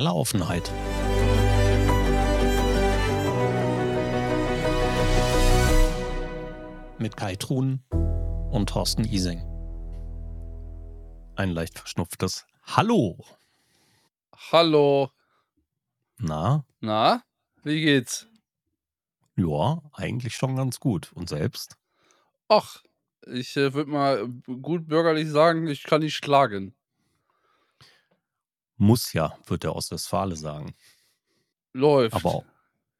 totale Offenheit. Mit Kai Truhn und Thorsten Ising. Ein leicht verschnupftes Hallo. Hallo. Na? Na, wie geht's? Ja, eigentlich schon ganz gut. Und selbst? Ach, ich äh, würde mal gut bürgerlich sagen, ich kann nicht klagen. Muss ja, wird der Ostwestfale sagen. Läuft. Aber,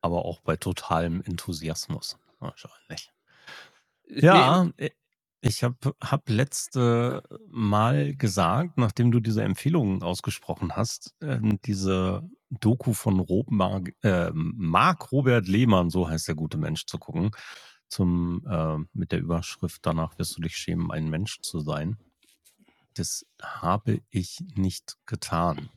aber auch bei totalem Enthusiasmus. Wahrscheinlich. Ich- Ja, nee, äh, ich habe hab letzte Mal gesagt, nachdem du diese Empfehlungen ausgesprochen hast, ähm, diese Doku von Rob Mark, äh, Mark Robert Lehmann, so heißt der gute Mensch, zu gucken, zum, äh, mit der Überschrift Danach wirst du dich schämen, ein Mensch zu sein. Das habe ich nicht getan.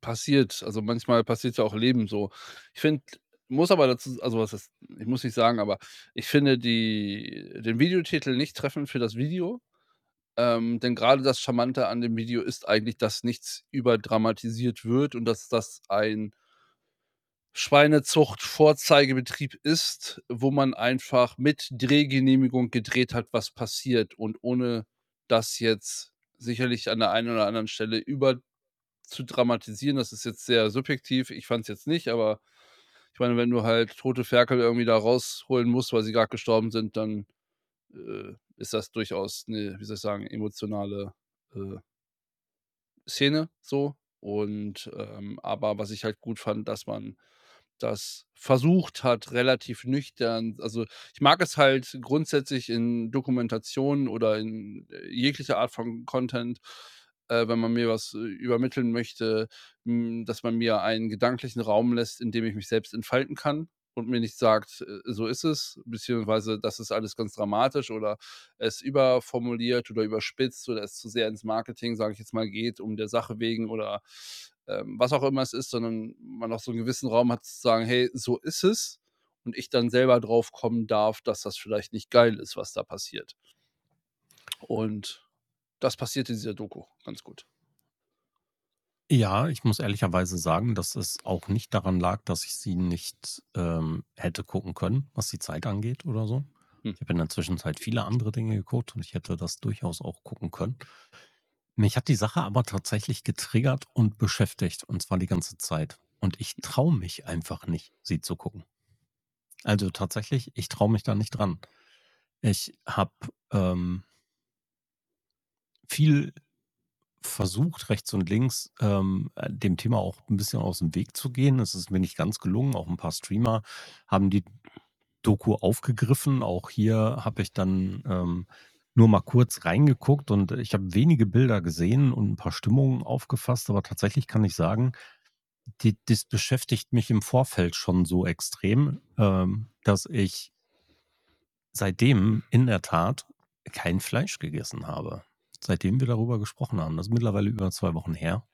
passiert. Also manchmal passiert ja auch Leben so. Ich finde, muss aber dazu, also was ist, ich muss nicht sagen, aber ich finde die, den Videotitel nicht treffend für das Video. Ähm, denn gerade das Charmante an dem Video ist eigentlich, dass nichts überdramatisiert wird und dass das ein Schweinezucht-Vorzeigebetrieb ist, wo man einfach mit Drehgenehmigung gedreht hat, was passiert und ohne das jetzt sicherlich an der einen oder anderen Stelle über zu dramatisieren. Das ist jetzt sehr subjektiv. Ich fand es jetzt nicht, aber ich meine, wenn du halt tote Ferkel irgendwie da rausholen musst, weil sie gerade gestorben sind, dann äh, ist das durchaus eine, wie soll ich sagen, emotionale äh, Szene so. Und ähm, aber was ich halt gut fand, dass man das versucht hat, relativ nüchtern. Also ich mag es halt grundsätzlich in Dokumentationen oder in äh, jeglicher Art von Content, äh, wenn man mir was äh, übermitteln möchte, mh, dass man mir einen gedanklichen Raum lässt, in dem ich mich selbst entfalten kann und mir nicht sagt, äh, so ist es, beziehungsweise das ist alles ganz dramatisch oder es überformuliert oder überspitzt oder es zu sehr ins Marketing, sage ich jetzt mal, geht, um der Sache wegen oder ähm, was auch immer es ist, sondern man auch so einen gewissen Raum hat zu sagen, hey, so ist es und ich dann selber drauf kommen darf, dass das vielleicht nicht geil ist, was da passiert. Und das passiert in dieser Doku ganz gut. Ja, ich muss ehrlicherweise sagen, dass es auch nicht daran lag, dass ich sie nicht ähm, hätte gucken können, was die Zeit angeht oder so. Hm. Ich habe in der Zwischenzeit viele andere Dinge geguckt und ich hätte das durchaus auch gucken können. Mich hat die Sache aber tatsächlich getriggert und beschäftigt und zwar die ganze Zeit. Und ich traue mich einfach nicht, sie zu gucken. Also tatsächlich, ich traue mich da nicht dran. Ich habe ähm, viel versucht, rechts und links ähm, dem Thema auch ein bisschen aus dem Weg zu gehen. Es ist mir nicht ganz gelungen. Auch ein paar Streamer haben die Doku aufgegriffen. Auch hier habe ich dann ähm, nur mal kurz reingeguckt und ich habe wenige Bilder gesehen und ein paar Stimmungen aufgefasst. Aber tatsächlich kann ich sagen, die, das beschäftigt mich im Vorfeld schon so extrem, ähm, dass ich seitdem in der Tat kein Fleisch gegessen habe seitdem wir darüber gesprochen haben. Das ist mittlerweile über zwei Wochen her.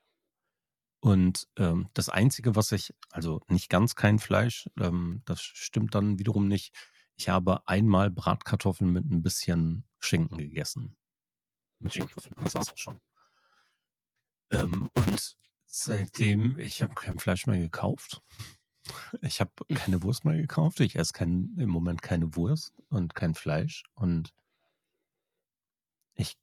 Und ähm, das Einzige, was ich, also nicht ganz kein Fleisch, ähm, das stimmt dann wiederum nicht. Ich habe einmal Bratkartoffeln mit ein bisschen Schinken gegessen. Mit Schinken, das war's auch schon. Ähm, und seitdem, ich habe kein Fleisch mehr gekauft. Ich habe keine Wurst mehr gekauft. Ich esse kein, im Moment keine Wurst und kein Fleisch. Und ich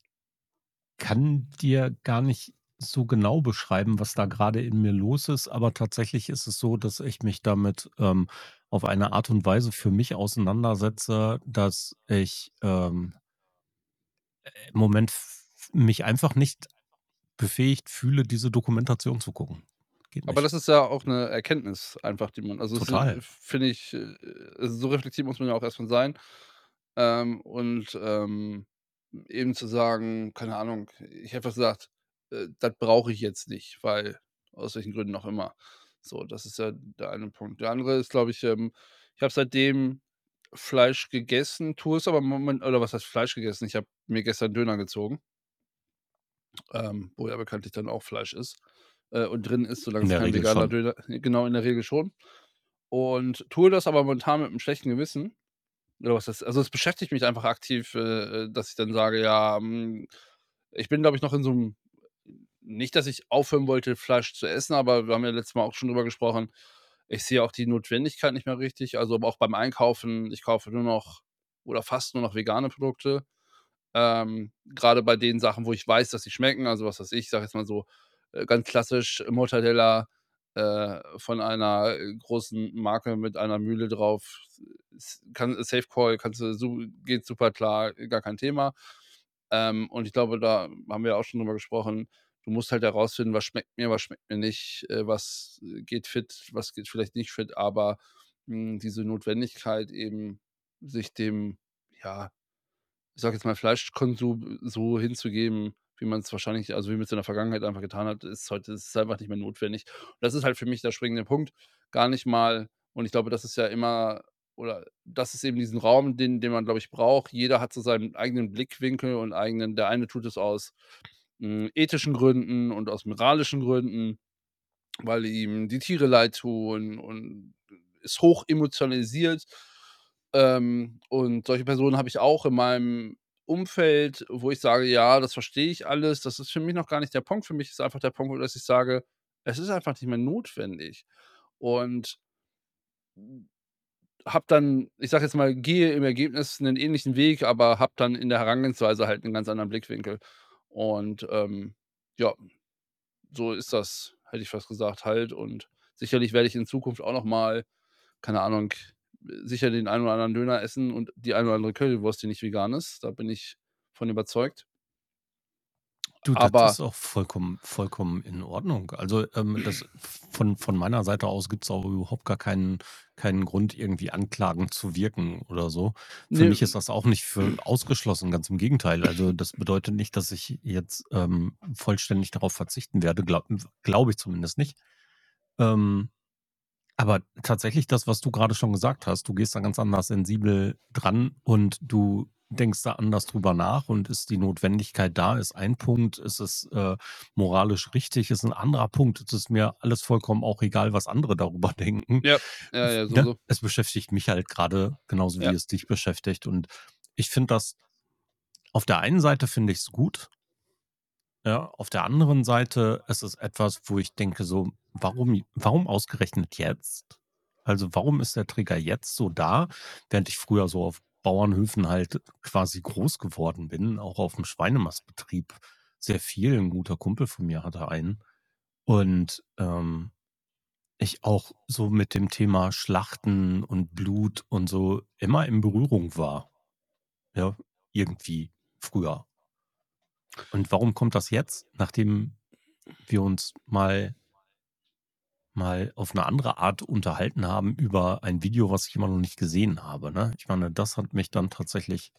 kann dir gar nicht so genau beschreiben, was da gerade in mir los ist, aber tatsächlich ist es so, dass ich mich damit ähm, auf eine Art und Weise für mich auseinandersetze, dass ich ähm, im Moment mich einfach nicht befähigt fühle, diese Dokumentation zu gucken. Aber das ist ja auch eine Erkenntnis einfach, die man also, äh, finde ich, äh, also, so reflektiert muss man ja auch erst mal sein. Ähm, und, ähm, eben zu sagen, keine Ahnung, ich habe gesagt, äh, das brauche ich jetzt nicht, weil aus welchen Gründen auch immer. So, das ist ja der eine Punkt. Der andere ist, glaube ich, ähm, ich habe seitdem Fleisch gegessen, tue es aber im Moment oder was heißt Fleisch gegessen? Ich habe mir gestern Döner gezogen, ähm, wo ja bekanntlich dann auch Fleisch ist, äh, und drin ist, solange es kein Regel veganer schon. Döner genau, in der Regel schon. Und tue das aber momentan mit 'nem schlechten Gewissen. Oder was heißt also, es beschäftigt mich einfach aktiv, äh, äh, dass ich dann sage, ja, hm, ich bin, glaube ich, noch in so 'nem nicht, dass ich aufhören wollte, Fleisch zu essen, aber wir haben ja letztes Mal auch schon drüber gesprochen. Ich sehe auch die Notwendigkeit nicht mehr richtig. Also, auch beim Einkaufen, ich kaufe nur noch oder fast nur noch vegane Produkte. Ähm, grade bei den Sachen, wo ich weiß, dass sie schmecken. Also, was weiß ich, ich sage jetzt mal so, äh, ganz klassisch Mortadella, äh, von einer, großen Marke mit einer Mühle drauf. Kann Safe Call, kannst du geht super klar, gar kein Thema. Ähm, und ich glaube, da haben wir auch schon drüber gesprochen. Du musst halt herausfinden, was schmeckt mir, was schmeckt mir nicht, äh, was geht fit, was geht vielleicht nicht fit, aber, hm, diese Notwendigkeit eben, sich dem, ja, ich sage jetzt mal, Fleischkonsum so hinzugeben, wie man's wahrscheinlich also, wie man's in der Vergangenheit einfach getan hat, ist heute ist einfach nicht mehr notwendig. Das ist halt für mich der springende Punkt. Gar nicht mal und ich glaube, das ist ja immer oder das ist eben diesen Raum, den den man, glaube ich, braucht. Jeder hat so seinen eigenen Blickwinkel und eigenen der eine tut es aus, hm, ethischen Gründen und aus moralischen Gründen, weil ihm die Tiere leid tun und ist hoch emotionalisiert. Ähm, und solche Personen habe ich auch in meinem Umfeld, wo ich sage: „Ja, das verstehe ich alles.“ Das ist für mich noch gar nicht der Punkt. Für mich ist einfach der Punkt, dass ich sage: „Es ist einfach nicht mehr notwendig.“ Und habe dann, ich sage jetzt mal, gehe im Ergebnis 'nen ähnlichen Weg, aber habe dann in der Herangehensweise halt 'nen ganz anderen Blickwinkel. Und, ähm, ja, so ist das, hätte ich fast gesagt halt. Und sicherlich werde ich in Zukunft auch noch mal, keine Ahnung, sicher den einen oder anderen Döner essen und die eine oder andere Currywurst, die nicht vegan ist. Da bin ich von überzeugt. Du, das Aber ist auch vollkommen vollkommen in Ordnung. Also, ähm, das von von meiner Seite aus gibt's auch überhaupt gar keinen keinen Grund, irgendwie anklagend zu wirken oder so. Für Ne mich ist das auch nicht für ausgeschlossen, ganz im Gegenteil. Also, das bedeutet nicht, dass ich jetzt, ähm, vollständig darauf verzichten werde, glau glaube ich zumindest nicht. Ähm, aber tatsächlich das, was du grade schon gesagt hast, du gehst da ganz anders sensibel dran und du denkst da anders drüber nach und ist die Notwendigkeit da, ist ein Punkt. Ist es, äh, moralisch richtig, ist 'n anderer Punkt. Es ist mir alles vollkommen auch egal, was andere darüber denken. Ja, ja, ja, ne? sowieso. Es beschäftigt mich halt grade genauso, wie Ja. es dich beschäftigt. Und ich finde das auf der einen Seite finde ich's gut. Ja, auf der anderen Seite ist es etwas, wo ich denke so: „Warum warum ausgerechnet jetzt?“ Also, warum ist der Trigger jetzt so da, während ich früher so auf Bauernhöfen halt quasi groß geworden bin, auch auf'm Schweinemastbetrieb sehr viel. 'N guter Kumpel von mir hatte einen. Und, ähm, ich auch so mit dem Thema Schlachten und Blut und so immer in Berührung war, ja, irgendwie früher. Und warum kommt das jetzt, nachdem wir uns mal mal auf 'ne andere Art unterhalten haben über ein Video, was ich immer noch nicht gesehen habe, ne? Ich meine, das hat mich dann tatsächlich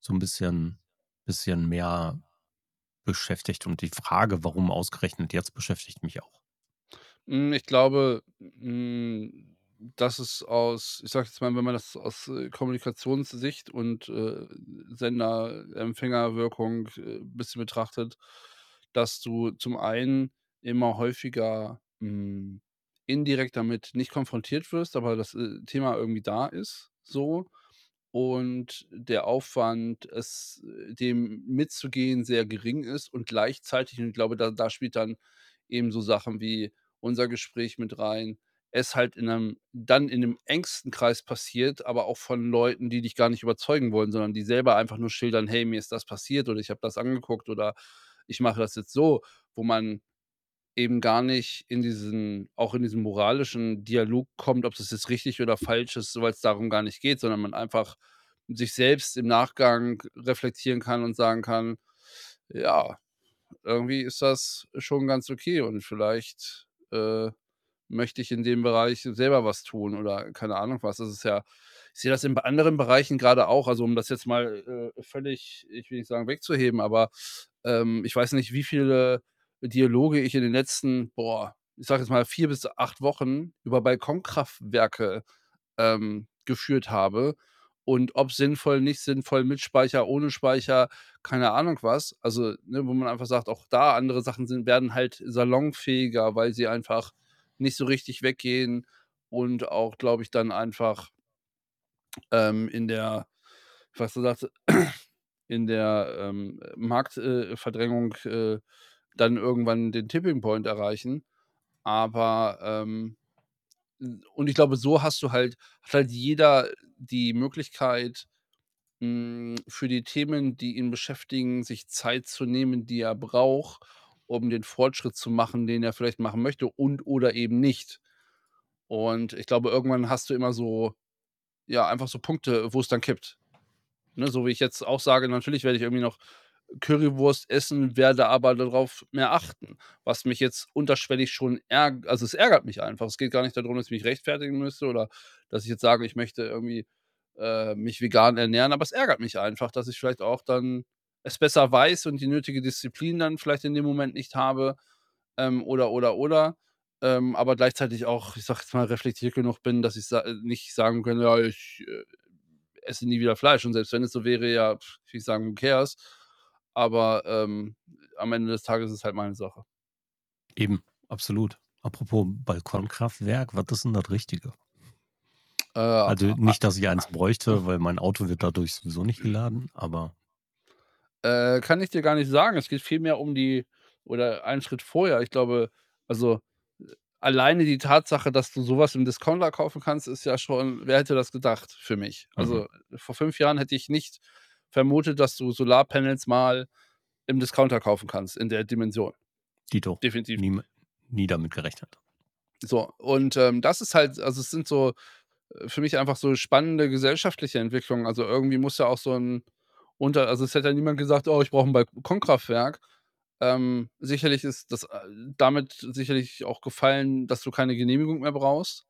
so 'n bisschen bisschen mehr beschäftigt und die Frage, warum ausgerechnet jetzt, beschäftigt mich auch. Hm, ich glaube, hm, dass es aus ich sage jetzt mal, wenn man das aus, äh, Kommunikationssicht und, äh, Sender-Empfänger-Wirkung, äh, bisschen betrachtet, dass du zum einen immer häufiger, hm, indirekt damit nicht konfrontiert wirst, aber das, äh, Thema irgendwie da ist so. Und der Aufwand, es dem mitzugehen, sehr gering ist und gleichzeitig und ich glaube, da da spielt dann eben so Sachen wie unser Gespräch mit rein, es halt in 'nem dann in 'nem engsten Kreis passiert, aber auch von Leuten, die dich gar nicht überzeugen wollen, sondern die selber einfach nur schildern: „Hey, mir ist das passiert“ oder „Ich habe das angeguckt“ oder „Ich mache das jetzt so“, wo man eben gar nicht in diesen auch in diesen moralischen Dialog kommt, ob das jetzt richtig oder falsch ist, weil's darum gar nicht geht, sondern man einfach sich selbst im Nachgang reflektieren kann und sagen kann: „Ja, irgendwie ist das schon ganz okay und vielleicht, äh, möchte ich in dem Bereich selber was tun“ oder keine Ahnung was. Das ist ja ich sehe das in anderen Bereichen grade auch, also, um das jetzt mal, äh, völlig, ich will nicht sagen, wegzuheben, aber, ähm, ich weiß nicht, wie viele Dialoge ich in den letzten, boah, ich sage jetzt mal 4 bis 8 Wochen über Balkonkraftwerke, ähm, geführt habe und ob sinnvoll, nicht sinnvoll, mit Speicher, ohne Speicher, keine Ahnung was. Also, ne, wo man einfach sagt, auch da andere Sachen sind werden halt salonfähiger, weil sie einfach nicht so richtig weggehen und auch, glaube ich, dann einfach ähm, in der was du sagte in der, ähm, Markt äh, Verdrängung, äh, dann irgendwann den Tipping Point erreichen. Aber, ähm und ich glaube, so hast du halt hat halt jeder die Möglichkeit, hm, für die Themen, die ihn beschäftigen, sich Zeit zu nehmen, die er braucht, um den Fortschritt zu machen, den er vielleicht machen möchte und oder eben nicht. Und ich glaube, irgendwann hast du immer so ja, einfach so Punkte, wo es dann kippt. Ne, so wie ich jetzt auch sage, natürlich werde ich irgendwie noch Currywurst essen, werde aber darauf mehr achten, was mich jetzt unterschwellig schon ärg also, es ärgert mich einfach. Es geht gar nicht darum, dass ich mich rechtfertigen müsste oder dass ich jetzt sage, ich möchte irgendwie, äh, mich vegan ernähren, aber es ärgert mich einfach, dass ich vielleicht auch dann es besser weiß und die nötige Disziplin dann vielleicht in dem Moment nicht habe, ähm, oder, oder, oder, ähm, aber gleichzeitig auch, ich sage jetzt mal, reflektiert genug bin, dass ich sa nicht sagen könnte: „Ja, ich, äh, esse nie wieder Fleisch.“ Und selbst wenn es so wäre, ja, würde ich sagen: „Who cares?“ Aber, ähm, am Ende des Tages ist es halt meine Sache. Eben, absolut. Apropos Balkonkraftwerk, was ist denn das Richtige? Äh, Also, a nicht, dass ich eins bräuchte, weil mein Auto wird dadurch sowieso nicht geladen, aber Äh, kann ich dir gar nicht sagen. Es geht vielmehr um die oder einen Schritt vorher. Ich glaube, also, alleine die Tatsache, dass du so was im Discounter kaufen kannst, ist ja schon wer hätte das gedacht für mich? Mhm. Also, vor 5 Jahren hätte ich nicht vermutet, dass du Solarpanels mal im Discounter kaufen kannst in der Dimension. Dito, Definitiv. nie nie damit gerechnet. So, und, ähm, das ist halt also, es sind so, äh, für mich einfach so spannende gesellschaftliche Entwicklungen. Also, irgendwie muss ja auch so 'n unter also, es hätte ja niemand gesagt: „Oh, ich brauche 'n Balkonkraftwerk.“ Ähm, sicherlich ist das, äh damit sicherlich auch gefallen, dass du keine Genehmigung mehr brauchst.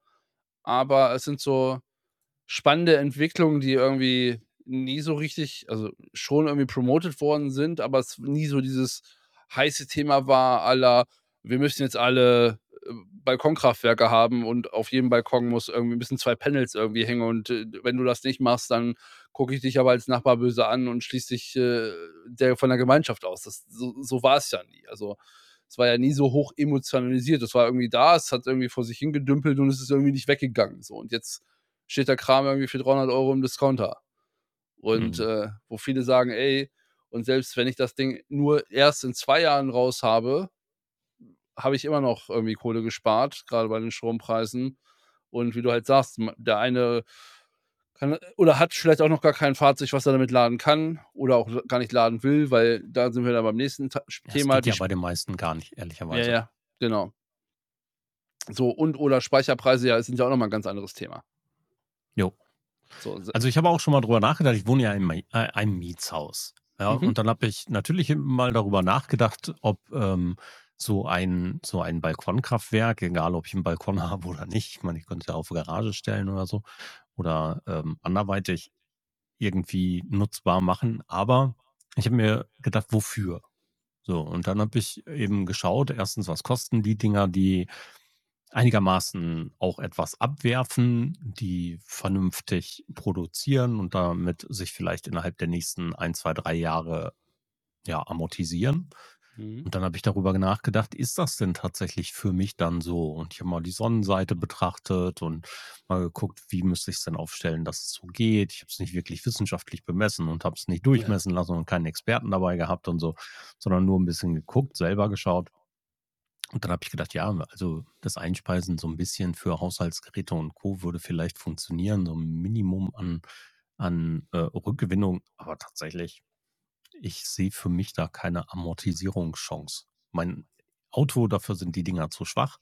Aber es sind so spannende Entwicklungen, die irgendwie nie so richtig also, schon irgendwie promotet worden sind, aber es nie so dieses heiße Thema war la: „Wir müssen jetzt alle, äh, Balkonkraftwerke haben und auf jedem Balkon muss irgendwie müssen 2 Panels irgendwie hängen und, äh, wenn du das nicht machst, dann gucke ich dich aber als Nachbar böse an und schließe dich, äh, der von der Gemeinschaft aus.“ Das so so war es ja nie. Also, es war ja nie so hoch emotionalisiert. Es war irgendwie da, es hat irgendwie vor sich hingedümpelt und es ist irgendwie nicht weggegangen, so. Und jetzt steht der Kram irgendwie für 300 € im Discounter. Und, Mhm. äh, wo viele sagen: „Ey, und selbst wenn ich das Ding nur erst in 2 Jahren raus habe, habe ich immer noch irgendwie Kohle gespart, grade bei den Strompreisen.“ Und wie du halt sagst, der eine kann oder hat vielleicht auch noch gar kein Fahrzeug, was er damit laden kann oder auch gar nicht laden will, weil da sind wir dann beim nächsten Ta Ja, es Thema, geht die ja bei den meisten gar nicht, Ja, ehrlicherweise. ja, genau. So und oder Speicherpreise, ja, sind ja auch noch mal 'n ganz anderes Thema. Jo. So, Also, ich habe auch schon mal drüber nachgedacht ich wohne ja in äh, einem Mietshaus, ja? Mhm. Und dann habe ich natürlich mal darüber nachgedacht, ob, ähm, so ein so ein Balkonkraftwerk, egal ob ich 'n Balkon habe oder nicht ich meine, ich könnte es ja auf Garage stellen oder so oder, ähm, anderweitig irgendwie nutzbar machen. Aber ich habe mir gedacht: „Wofür?“ So, und dann habe ich eben geschaut, 1., was kosten die Dinger, die einigermaßen auch etwas abwerfen, die vernünftig produzieren und damit sich vielleicht innerhalb der nächsten 1, 2, 3 Jahre, ja, amortisieren. Mhm. Und dann habe ich darüber nachgedacht: „Ist das denn tatsächlich für mich dann so?“ Und ich habe mal die Sonnenseite betrachtet und mal geguckt, wie müsste ich's denn aufstellen, dass es so geht. Ich habe es nicht wirklich wissenschaftlich bemessen und habe es nicht durchmessen lassen und keinen Experten dabei gehabt und so, sondern nur 'n bisschen geguckt, selber geschaut. Und dann habe ich gedacht: „Ja, also, das Einspeisen so 'n bisschen für Haushaltsgeräte und Co. würde vielleicht funktionieren, so 'n Minimum an an, äh, Rückgewinnung.“ Aber tatsächlich, ich sehe für mich da keine Amortisierungschance. Mein Auto, dafür sind die Dinger zu schwach.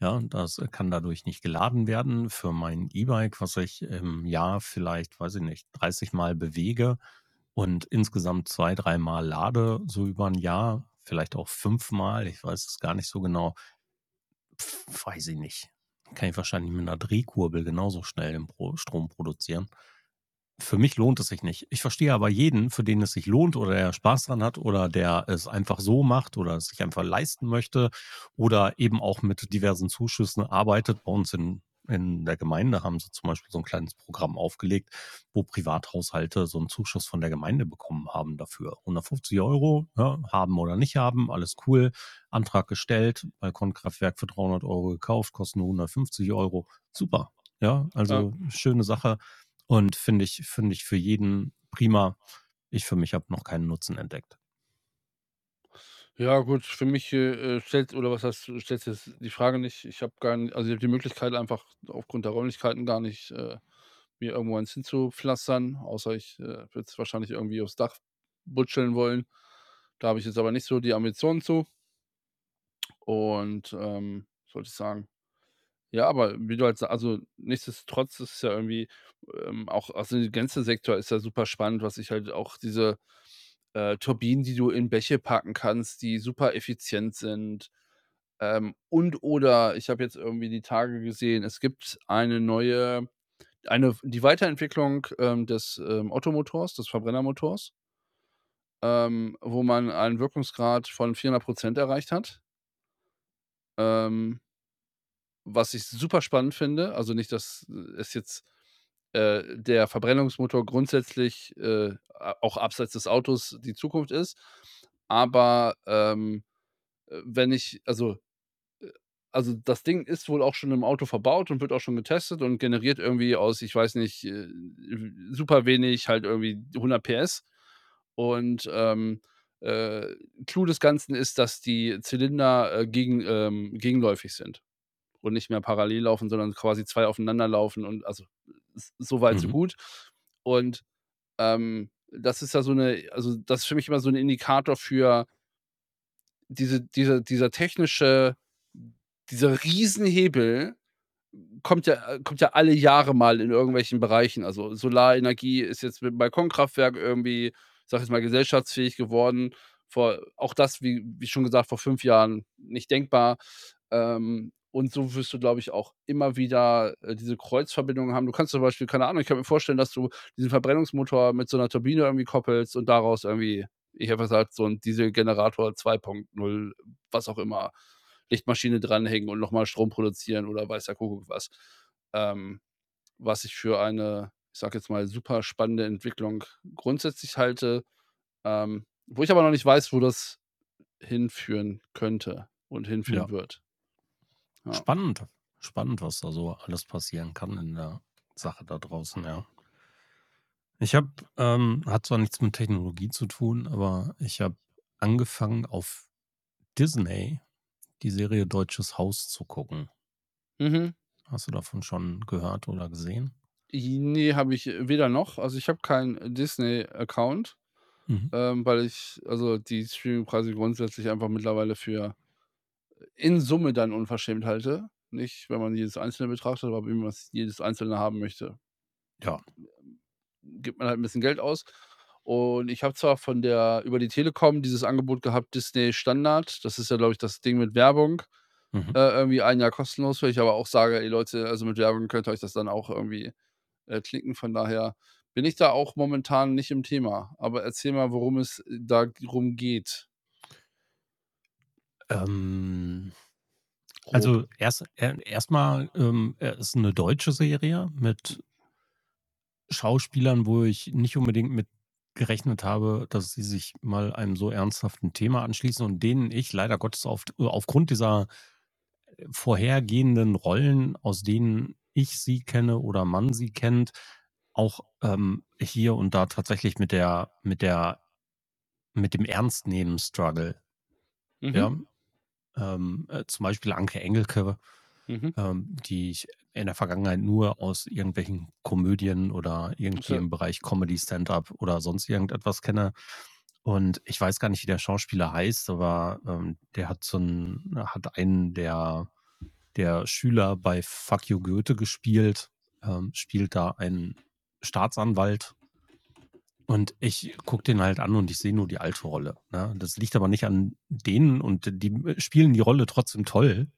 Ja, das kann dadurch nicht geladen werden. Für mein E-Bike, was ich im Jahr vielleicht, weiß ich nicht, 30 Mal bewege und insgesamt 2, dreimal lade, so über 'n Jahr, vielleicht auch 5 Mal, ich weiß es gar nicht so genau weiß ich nicht. Kann ich wahrscheinlich mit 'ner Drehkurbel genauso schnell den Pro Strom produzieren. Für mich lohnt es sich nicht. Ich verstehe aber jeden, für den es sich lohnt oder der Spaß dran hat oder der es einfach so macht oder es sich einfach leisten möchte oder eben auch mit diversen Zuschüssen arbeitet. Bei uns in in der Gemeinde haben sie zum Beispiel so 'n kleines Programm aufgelegt, wo Privathaushalte so 'n Zuschuss von der Gemeinde bekommen haben dafür. 150 €, ja, haben oder nicht haben, alles cool. Antrag gestellt, Balkonkraftwerk für 300 € gekauft, kostet nur 150 €. Super, ja, Ja. also, schöne Sache und finde ich finde ich für jeden prima. Ich für mich habe noch keinen Nutzen entdeckt. Ja gut, für mich, äh, äh, stellt oder was heißt, stellt sich jetzt die Frage nicht. Ich habe gar n also, ich habe die Möglichkeit einfach aufgrund der Räumlichkeiten gar nicht, äh, mir irgendwo eins hinzupflastern, außer ich, äh, würde es wahrscheinlich irgendwie aufs Dach butscheln wollen. Da habe ich jetzt aber nicht so die Ambitionen zu. Und, ähm, was wollte ich sagen? Ja, aber wie du halt sa also, nichtsdestotrotz ist es ja irgendwie, ähm, auch also, der ganze Sektor ist ja super spannend, was ich halt auch diese, äh, Turbinen, die du in Bäche packen kannst, die super effizient sind. Ähm, und oder ich habe jetzt irgendwie die Tage gesehen, es gibt eine neue eine die Weiterentwicklung, ähm, des, ähm, Ottomotors, des Verbrennermotors ähm, wo man einen Wirkungsgrad von 400 % erreicht hat. Ähm was ich super spannend finde, also, nicht, dass es jetzt, äh, der Verbrennungsmotor grundsätzlich, äh, auch abseits des Autos die Zukunft ist. Aber, ähm, äh, wenn ich also, äh also, das Ding ist wohl auch schon im Auto verbaut und wird auch schon getestet und generiert irgendwie aus, ich weiß nicht, super wenig halt irgendwie 100 PS. Und, ähm, äh, Clou des Ganzen ist, dass die Zylinder, äh, gegen ähm, gegenläufig sind und nicht mehr parallel laufen, sondern quasi 2 aufeinander laufen und also, s so weit, so Mhm. gut. Und, ähm, das ist ja so 'ne also, das ist für mich immer so 'n Indikator für diese diese dieser technische dieser Riesenhebel kommt ja äh, kommt ja alle Jahre mal in irgendwelchen Bereichen. Also, Solarenergie ist jetzt mit'm Balkonkraftwerk irgendwie, ich sage jetzt mal, gesellschaftsfähig geworden. Vor auch das, wie wie schon gesagt, vor 5 Jahren nicht denkbar. Ähm, und so wirst du, glaube ich, auch immer wieder, äh, diese Kreuzverbindungen haben. Du kannst zum Beispiel keine Ahnung, ich kann mir vorstellen, dass du diesen Verbrennungsmotor mit so 'ner Turbine irgendwie koppelst und daraus irgendwie, ich habe gesagt, so 'n Dieselgenerator 2.0, was auch immer, Lichtmaschine dranhängen und noch mal Strom produzieren oder weiß der Kuckuck was. Ähm, was ich für eine, ich sage jetzt mal, super spannende Entwicklung grundsätzlich halte, ähm, wo ich aber noch nicht weiß, wo das hinführen könnte und Ja. hinführen wird. Ja. Spannend. Spannend, was da so alles passieren kann in der Sache da draußen, ja. Ich habe, ähm hat zwar nichts mit Technologie zu tun, aber ich habe angefangen, auf Disney die Serie Deutsches Haus zu gucken. Mhm. Hast du davon schon gehört oder gesehen? I ne, habe ich weder noch. Also, ich habe keinen Disney-Account, Mhm. ähm, weil ich also, die Streamingpreise grundsätzlich einfach mittlerweile für in Summe dann unverschämt halte. Nicht, wenn man jedes Einzelne betrachtet, aber wenn man jedes Einzelne haben möchte, Ja. gibt man halt 'n bisschen Geld aus. Und ich habe zwar von der über die Telekom dieses Angebot gehabt, Disney Standard. Das ist ja, glaube ich, das Ding mit Werbung, Mhm. äh, irgendwie 1 Jahr kostenlos, wo ich aber auch sage: „Ey Leute, also, mit Werbung könnt ihr euch das dann auch irgendwie, äh, klicken.“ Von daher bin ich da auch momentan nicht im Thema. Aber erzähl mal, worum es da drum geht. Ähm, also, erst e erst mal, ähm, äh, ist 'ne deutsche Serie mit Schauspielern, wo ich nicht unbedingt mit gerechnet habe, dass sie sich mal einem so ernsthaften Thema anschließen und denen ich leider Gottes auf aufgrund dieser, äh, vorhergehenden Rollen, aus denen ich sie kenne oder man sie kennt, auch, ähm, hier und da tatsächlich mit der mit der mit dem Ernstnehmen struggle. Mhm. Ja, ähm, äh, zum Beispiel Anke Engelke, Mhm. ähm, die ich in der Vergangenheit nur aus irgendwelchen Komödien oder irgendwie So im Bereich Comedy, Stand-up oder sonst irgendetwas kenne. Und ich weiß gar nicht, wie der Schauspieler heißt, aber, ähm, der hat so 'n hat einen der der Schüler bei Fuck you, Goethe gespielt, ähm, spielt da einen Staatsanwalt. Und ich gucke den halt an und ich sehe nur die alte Rolle, ne? Das liegt aber nicht an denen und die spielen die Rolle trotzdem toll,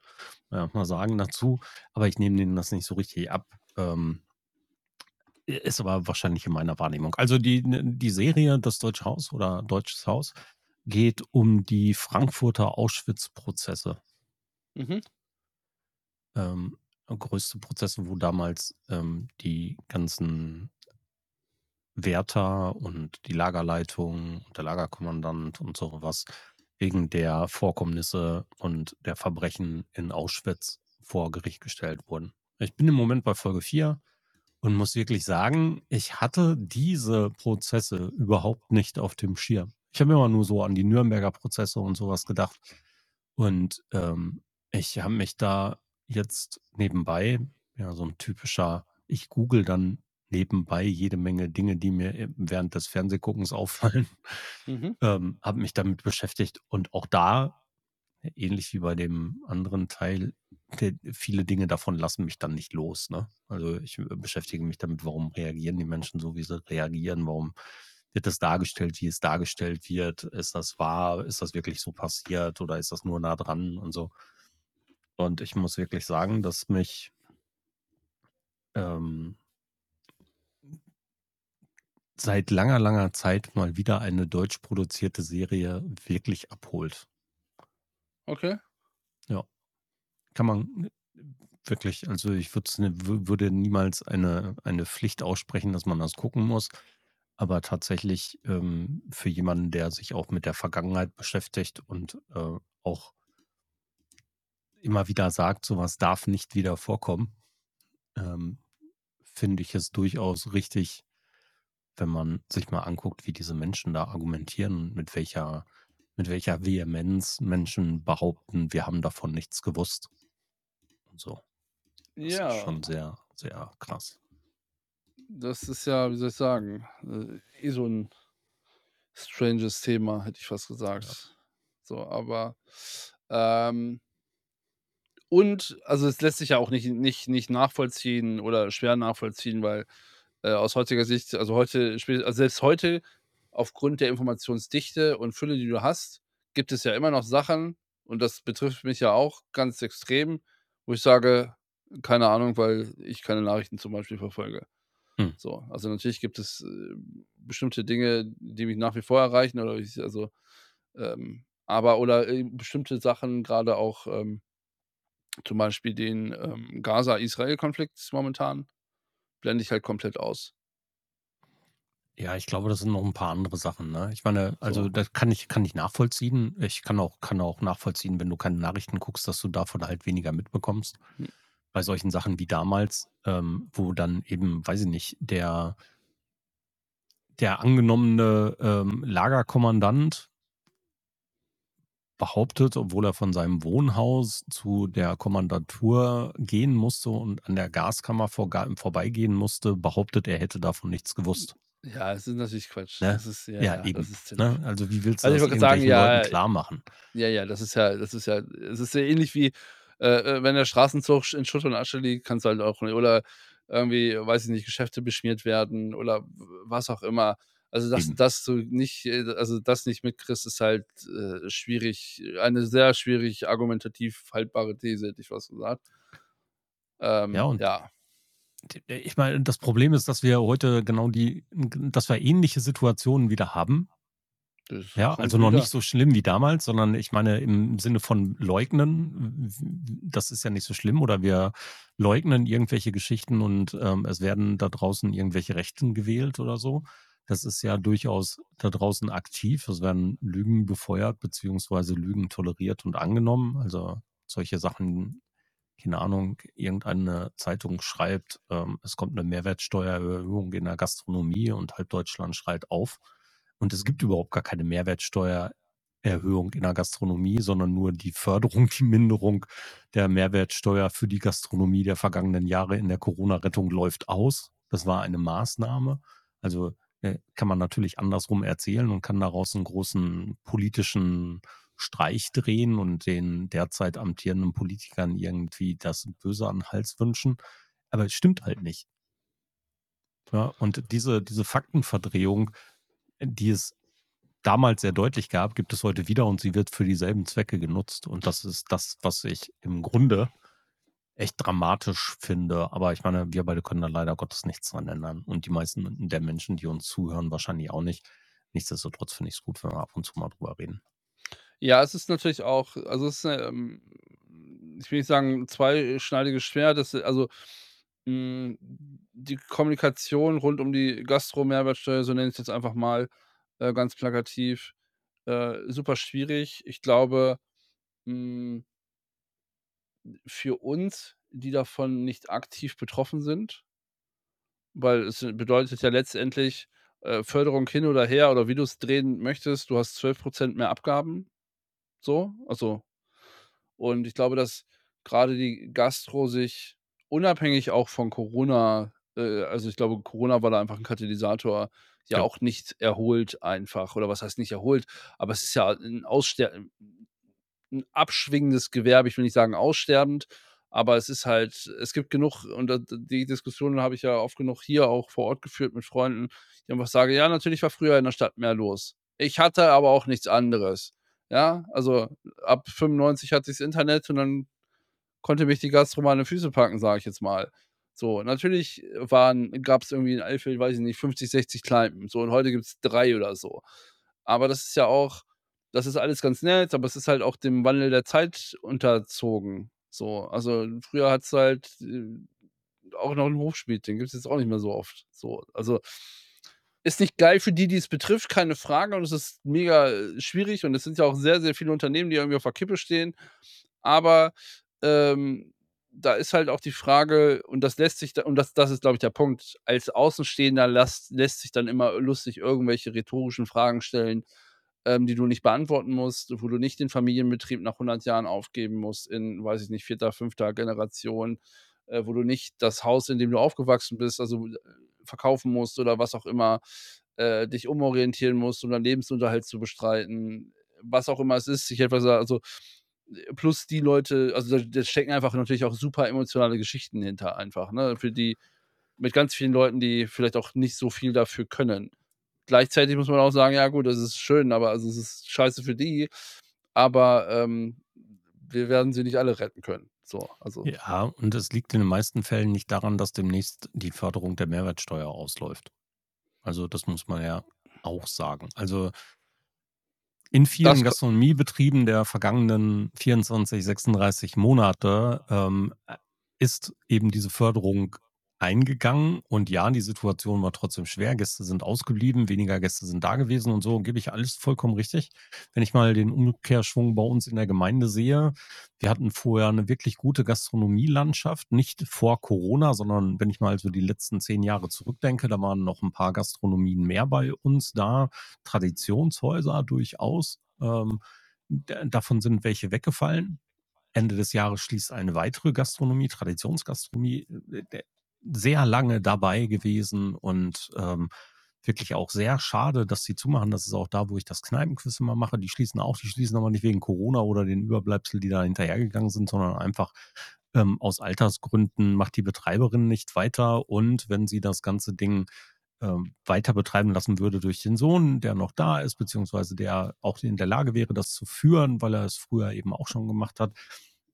äh, mal sagen dazu, aber ich nehme denen das nicht so richtig ab. Ähm ist aber wahrscheinlich in meiner Wahrnehmung. Also, die n die Serie „Das Deutsche Haus“ oder „Deutsches Haus“ geht um die Frankfurter Auschwitz-Prozesse. Mhm. Ähm, größte Prozesse, wo damals, ähm, die ganzen Wärter und die Lagerleitung und der Lagerkommandant und so was wegen der Vorkommnisse und der Verbrechen in Auschwitz vor Gericht gestellt wurden. Ich bin im Moment bei Folge 4 und muss wirklich sagen, ich hatte diese Prozesse überhaupt nicht auf dem Schirm. Ich habe immer nur so an die Nürnberger Prozesse und so was gedacht. Und, ähm, ich habe mich da jetzt nebenbei ja, so 'n typischer ich google dann nebenbei jede Menge Dinge, die mir, äh, während des Fernsehguckens auffallen, Mhm. ähm, habe mich damit beschäftigt und auch da, ähnlich wie bei dem anderen Teil, viele Dinge davon lassen mich dann nicht los, ne? Also, ich, äh, beschäftige mich damit, warum reagieren die Menschen so, wie sie reagieren? Warum wird das dargestellt, wie es dargestellt wird? Ist das wahr? Ist das wirklich so passiert oder ist das nur nah dran und so? Und ich muss wirklich sagen, dass mich ähm seit langer, langer Zeit mal wieder eine deutsch produzierte Serie wirklich abholt. Okay. Ja. Kann man, äh, wirklich also, ich würde ne wü würde niemals eine eine Pflicht aussprechen, dass man das gucken muss. Aber tatsächlich, ähm, für jemanden, der sich auch mit der Vergangenheit beschäftigt und, äh, auch immer wieder sagt, so was darf nicht wieder vorkommen, ähm, finde ich es durchaus richtig, wenn man sich mal anguckt, wie diese Menschen da argumentieren, mit welcher mit welcher Vehemenz Menschen behaupten, wir haben davon nichts gewusst. Und so. Das ist Ja. schon sehr, sehr krass. Das ist ja, wie soll ich sagen, äh, eh so 'n stranges Thema, hätte ich fast Ja. gesagt. So, aber, ähm und also, es lässt sich ja auch nicht nicht nicht nachvollziehen oder schwer nachvollziehen, weil, äh, aus heutiger Sicht also, heute also, selbst heute aufgrund der Informationsdichte und Fülle, die du hast, gibt es ja immer noch Sachen und das betrifft mich ja auch ganz extrem, wo ich sage: „Keine Ahnung“, weil ich keine Nachrichten zum Beispiel verfolge. Hm. So, also, natürlich gibt es, äh, bestimmte Dinge, die mich nach wie vor erreichen oder ich also, ähm, aber oder, äh, bestimmte Sachen, grade auch, ähm, zum Beispiel den, ähm, Gaza-Israel-Konflikt momentan, blende ich halt komplett aus. Ja, ich glaube, das sind noch 'n paar andere Sachen, ne? Ich meine, also, So. das kann ich kann ich nachvollziehen. Ich kann auch kann auch nachvollziehen, wenn du keine Nachrichten guckst, dass du davon halt weniger mitbekommst. Hm. Bei solchen Sachen wie damals, ähm, wo dann eben, weiß ich nicht, der der angenommene, ähm, Lagerkommandant behauptet, obwohl er von seinem Wohnhaus zu der Kommandantur gehen musste und an der Gaskammer vorga vorbeigehen musste, behauptet, er hätte davon nichts gewusst. Ja, es ist natürlich Quatsch. Ne? Das ist ja, Ja, ja, das eben, ist ne? Also, wie willst du also, ich das grad sagen, irgendwelchen Leuten ja klarmachen? ja, ja, das ist ja das ist ja es ist ja ähnlich wie, äh, äh, wenn der Straßenzug in Schutt und Asche liegt, kannst du halt auch oder irgendwie, weiß ich nicht, Geschäfte beschmiert werden oder was auch immer. Also, Eben. dass du nicht äh, also, das nicht mitkriegst, ist halt, äh, schwierig eine sehr schwierig argumentativ haltbare These, hätte ich fast gesagt. Ja, Ähm, und ja. d äh, ich meine, das Problem ist, dass wir heute genau die dass wir ähnliche Situationen wieder haben. Das Ja, also, noch nicht wieder. so schlimm wie damals, sondern ich meine im Sinne von leugnen, das ist ja nicht so schlimm oder wir leugnen irgendwelche Geschichten und, ähm, es werden da draußen irgendwelche Rechten gewählt oder so. Das ist ja durchaus da draußen aktiv. Es werden Lügen befeuert beziehungsweise Lügen toleriert und angenommen. Also, solche Sachen, keine Ahnung, irgendeine Zeitung schreibt, ähm, es kommt 'ne Mehrwertsteuererhöhung in der Gastronomie und halb Deutschland schreit auf. Und es gibt überhaupt gar keine Mehrwertsteuererhöhung in der Gastronomie, sondern nur die Förderung, die Minderung der Mehrwertsteuer für die Gastronomie der vergangenen Jahre in der Corona-Rettung läuft aus. Das war eine Maßnahme. Also, kann man natürlich andersrum erzählen und kann daraus 'n großen politischen Streich drehen und den derzeit amtierenden Politikern irgendwie das Böse an 'n Hals wünschen. Aber es stimmt halt nicht. Ja, und diese diese Faktenverdrehung, die es damals sehr deutlich gab, gibt es heute wieder und sie wird für dieselben Zwecke genutzt. Und das ist das, was ich im Grunde echt dramatisch finde. Aber ich meine, wir beide können da leider Gottes nichts dran ändern und die meisten der Menschen, die uns zuhören, wahrscheinlich auch nicht. Nichtsdestotrotz finde ich's gut, wenn wir ab und zu mal drüber reden. Ja, es ist natürlich auch also, es ist, ähm, ich will nicht sagen, zweischneidiges Schwert, das also, hm, die Kommunikation rund um die Gastro-Mehrwertsteuer, so nenne ich's jetzt einfach mal, äh, ganz plakativ, äh, super schwierig. Ich glaube, hm für uns, die davon nicht aktiv betroffen sind weil es bedeutet ja letztendlich äh, Förderung hin oder her oder wie du's drehen möchtest, du hast 12 % mehr Abgaben, so, also und ich glaube, dass grade die Gastro sich unabhängig auch von Corona äh, also, ich glaube, Corona war da einfach 'n Katalysator, ja Ja. auch nicht erholt einfach oder was heißt nicht erholt, aber es ist ja 'n Ausster 'n abschwingendes Gewerbe. Ich will nicht sagen aussterbend, aber es ist halt es gibt genug und die Diskussion habe ich ja oft genug hier auch vor Ort geführt mit Freunden, die einfach sagen: „Ja, natürlich war früher in der Stadt mehr los. Ich hatte aber auch nichts anderes.“ Ja, also, ab 95 hatte ich das Internet und dann konnte mich die Gastro mal an die Füße packen, sage ich jetzt mal. So, natürlich waren gab's irgendwie in Eifeld, weiß ich nicht, 50, 60 Kneipen, so und heute gibt's 3 oder so. Aber das ist ja auch das ist alles ganz nett, aber es ist halt auch dem Wandel der Zeit unterzogen, so. Also, früher hattest du halt, äh, auch noch 'n Hofspieß, den gibt's jetzt auch nicht mehr so oft, so. Also, ist nicht geil für die, die es betrifft, keine Frage und es ist mega, äh, schwierig und es sind ja auch sehr, sehr viele Unternehmen, die irgendwie auf der Kippe stehen. Aber, ähm, da ist halt auch die Frage und das lässt sich da und das das ist, glaube ich, der Punkt. Als Außenstehender lasst lässt sich dann immer lustig irgendwelche rhetorischen Fragen stellen, ähm, die du nicht beantworten musst, wo du nicht den Familienbetrieb nach 100 Jahren aufgeben musst in, weiß ich nicht, 4., 5. Generation, äh, wo du nicht das Haus, in dem du aufgewachsen bist, also, äh, verkaufen musst oder was auch immer, äh, dich umorientieren musst, um deinen Lebensunterhalt zu bestreiten, was auch immer es ist. Ich etwa sa also, plus die Leute also, da da stecken einfach natürlich auch super emotionale Geschichten hinter einfach, ne, für die mit ganz vielen Leuten, die vielleicht auch nicht so viel dafür können. Gleichzeitig muss man auch sagen: „Ja gut, das ist schön, aber also, es ist scheiße für die, aber, ähm, wir werden sie nicht alle retten können.“ So, also Ja, und es liegt in den meisten Fällen nicht daran, dass demnächst die Förderung der Mehrwertsteuer ausläuft. Also, das muss man ja auch sagen. Also in vielen Gastronomiebetrieben der vergangenen 24, 36 Monate, ähm, äh, ist eben diese Förderung eingegangen und ja, die Situation war trotzdem schwer. Gäste sind ausgeblieben, weniger Gäste sind da gewesen und so, gebe ich alles vollkommen richtig. Wenn ich mal den Umkehrschwung bei uns in der Gemeinde sehe, wir hatten vorher 'ne wirklich gute Gastronomielandschaft, nicht vor Corona, sondern wenn ich mal so die letzten 10 Jahre zurückdenke, da waren noch 'n paar Gastronomien mehr bei uns da, Traditionshäuser durchaus. Ähm, davon sind welche weggefallen. Ende des Jahres schließt eine weitere Gastronomie, Traditionsgastronomie, äh, sehr lange dabei gewesen und, ähm, wirklich auch sehr schade, dass sie zumachen. Das ist auch da, wo ich das Kneipenquiz immer mache. Die schließen auch, die schließen aber nicht wegen Corona oder den Überbleibsel, die da hinterhergegangen sind, sondern einfach, ähm, aus Altersgründen macht die Betreiberin nicht weiter und wenn sie das ganze Ding, ähm, weiter betreiben lassen würde durch den Sohn, der noch da ist, beziehungsweise der auch in der Lage wäre, das zu führen, weil er es früher eben auch schon gemacht hat,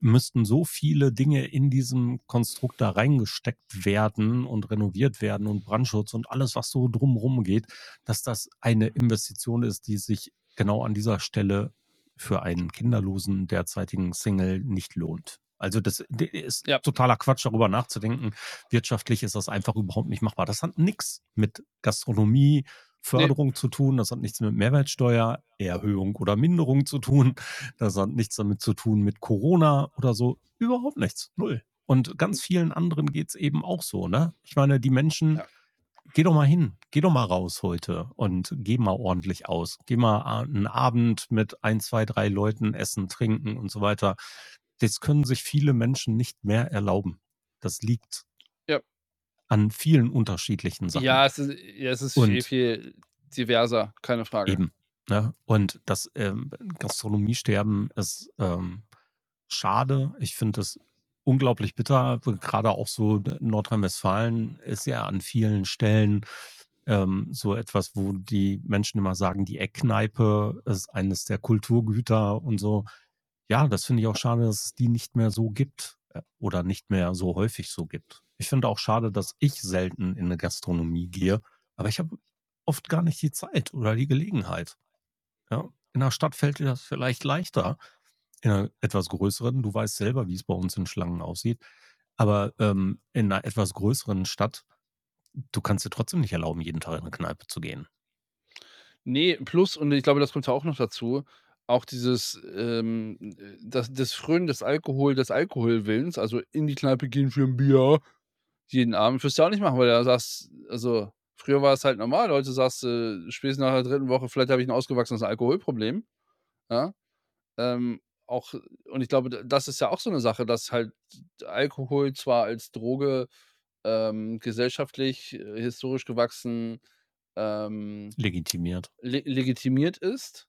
müssten so viele Dinge in diesem Konstrukt da reingesteckt werden und renoviert werden und Brandschutz und alles, was so drumrum geht, dass das eine Investition ist, die sich genau an dieser Stelle für einen kinderlosen derzeitigen Single nicht lohnt. Also, das ist Ja. totaler Quatsch, darüber nachzudenken. Wirtschaftlich ist das einfach überhaupt nicht machbar. Das hat nix mit Ne. Gastronomieförderung zu tun. Das hat nichts mit Mehrwertsteuererhöhung oder Minderung zu tun. Das hat nichts damit zu tun mit Corona oder so. Überhaupt nichts, 0. Und ganz vielen anderen geht's eben auch so, ne? Ich meine, die Menschen Ja. geh doch mal hin, geh doch mal raus heute und geh mal ordentlich aus. Geh mal a 'n Abend mit 1, 2, 3 Leuten essen, trinken und so weiter. Das können sich viele Menschen nicht mehr erlauben. Das liegt. An vielen unterschiedlichen Sachen. Ja, es ist ja, es ist viel, viel diverser, keine Frage. Eben, ne? Und das, ähm, Gastronomiesterben ist, ähm, schade. Ich finde das unglaublich bitter. Grade auch so Nordrhein-Westfalen ist ja an vielen Stellen, ähm, so etwas, wo die Menschen immer sagen, die Eckkneipe ist eines der Kulturgüter und so. Ja, das finde ich auch schade, dass es die nicht mehr so gibt, äh, oder nicht mehr so häufig so gibt. Ich finde auch schade, dass ich selten in 'ne Gastronomie gehe, aber ich habe oft gar nicht die Zeit oder die Gelegenheit. Ja? In 'ner Stadt fällt dir das vielleicht leichter, in 'ner etwas größeren. Du weißt selber, wie's bei uns in Schlangen aussieht. Aber, ähm, in 'ner etwas größeren Stadt, du kannst dir trotzdem nicht erlauben, jeden Tag in 'ne Kneipe zu gehen. Ne, plus und ich glaube, das kommt ja auch noch dazu, auch dieses, ähm, äh, das das Frönen des Alkohol des Alkoholwillens, also in die Kneipe gehen für 'n Bier jeden Abend, wirst du ja auch nicht machen, weil du ja sagst also Früher war es halt normal. Heute sagst du spätestens nach der 3. Woche: „Vielleicht habe ich 'n ausgewachsenes Alkoholproblem“, ja? Ähm, auch und ich glaube, das ist ja auch so 'ne Sache, dass halt Alkohol zwar als Droge, ähm, gesellschaftlich, äh, historisch gewachsen, ähm, Legitimiert. le legitimiert ist,